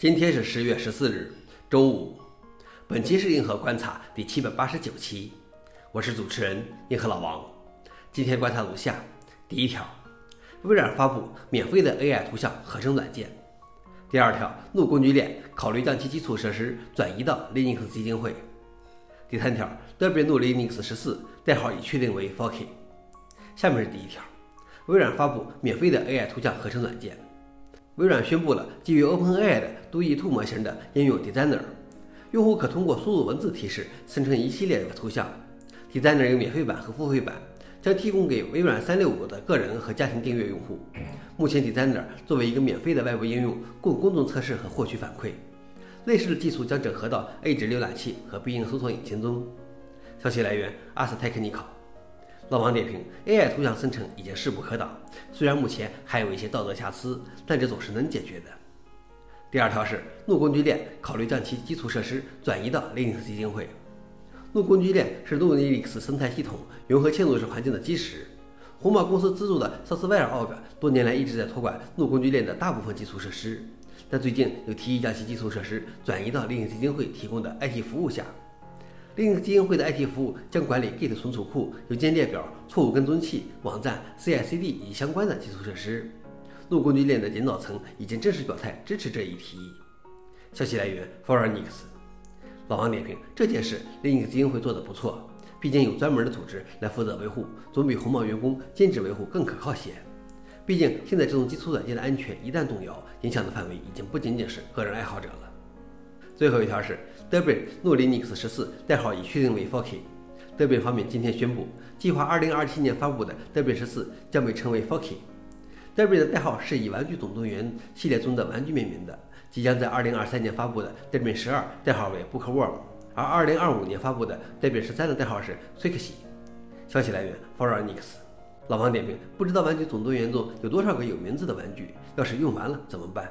今天是十月十四日，周五。本期是硬核观察第七百八十九期，我是主持人硬核老王。今天观察如下：第一条，微软发布免费的 AI 图像合成软件；第二条，怒工具链考虑将其基础设施转移到 Linux 基金会；第三条，Debian 怒 Linux 十四代号已确定为 Forky。下面是第一条，微软发布免费的 AI 图像合成软件。微软宣布了基于 OpenAI 的 DALL-E 模型的应用 Designer，用户可通过输入文字提示生成一系列的图像。Designer 有免费版和付费版，将提供给微软365的个人和家庭订阅用户。目前，Designer 作为一个免费的外部应用，供公众测试和获取反馈。类似的技术将整合到 Edge 浏览器和必应搜索引擎中。消息来源：Ars Technica。老王点评：AI 图像生成已经势不可挡，虽然目前还有一些道德瑕疵，但这总是能解决的。第二条是怒工具链考虑将其基础设施转移到 Linux 基金会。怒工具链是 Linux 生态系统融合嵌入式环境的基石。红帽公司资助的 SourceWare Org 多年来一直在托管怒工具链的大部分基础设施，但最近又提议将其基础设施转移到 Linux 基金会提供的 IT 服务下。Linux 基金会的 IT 服务将管理 Git 存储库、邮件列表、错误跟踪器、网站、CI/CD 以及相关的基础设施。路工具链的领导层已经正式表态支持这一提议。消息来源 f o r e i g n x 老王点评：这件事 Linux 基金会做得不错，毕竟有专门的组织来负责维护，总比红帽员工兼职维护更可靠些。毕竟现在这种基础软件的安全一旦动摇，影响的范围已经不仅仅是个人爱好者了。最后一条是 Debian 怒 Linux 十四代号已确定为 Forky。Debian 方面今天宣布，计划2027年发布的 Debian 十四将被称为 Forky。Debian 的代号是以《玩具总动员》系列中的玩具命名的。即将在2023年发布的 Debian 十二代号为 Bookworm，而2025年发布的 Debian 十三的代号是 Swixy。消息来源 f o r e i g n x 老王点评：不知道《玩具总动员》中有多少个有名字的玩具？要是用完了怎么办？